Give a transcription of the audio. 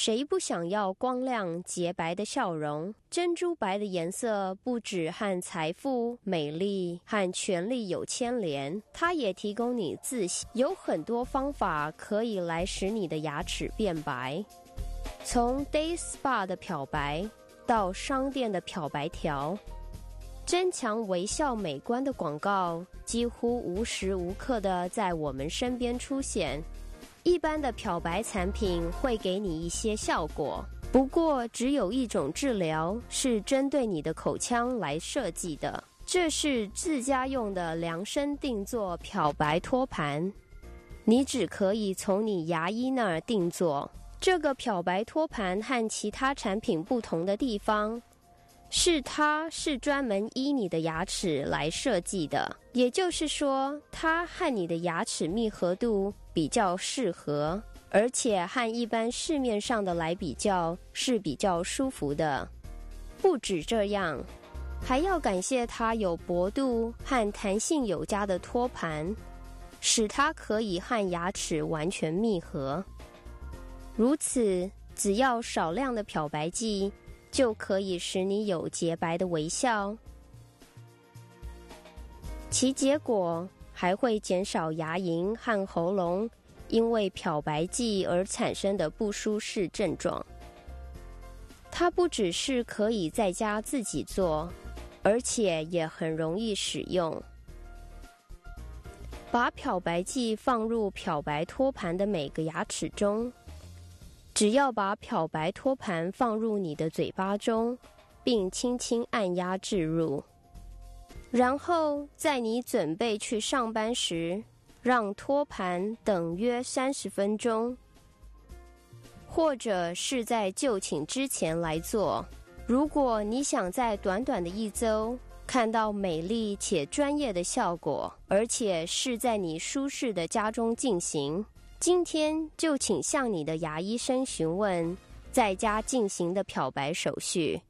谁不想要光亮洁白的笑容？珍珠白的颜色不止和财富、美丽和权力有牵连，它也提供你自信。有很多方法可以来使你的牙齿变白，从 Day Spa 的漂白到商店的漂白条。增强微笑美观的广告几乎无时无刻的在我们身边出现。一般的漂白产品会给你一些效果，不过只有一种治疗是针对你的口腔来设计的，这是自家用的量身定做漂白托盘。你只可以从你牙医那儿定做。这个漂白托盘和其他产品不同的地方。是，它是专门依你的牙齿来设计的，也就是说，它和你的牙齿密合度比较适合，而且和一般市面上的来比较是比较舒服的。不止这样，还要感谢它有薄度和弹性有加的托盘，使它可以和牙齿完全密合。如此，只要少量的漂白剂。就可以使你有洁白的微笑，其结果还会减少牙龈和喉咙因为漂白剂而产生的不舒适症状。它不只是可以在家自己做，而且也很容易使用。把漂白剂放入漂白托盘的每个牙齿中。只要把漂白托盘放入你的嘴巴中，并轻轻按压置入，然后在你准备去上班时，让托盘等约三十分钟，或者是在就寝之前来做。如果你想在短短的一周看到美丽且专业的效果，而且是在你舒适的家中进行。今天就请向你的牙医生询问在家进行的漂白手续。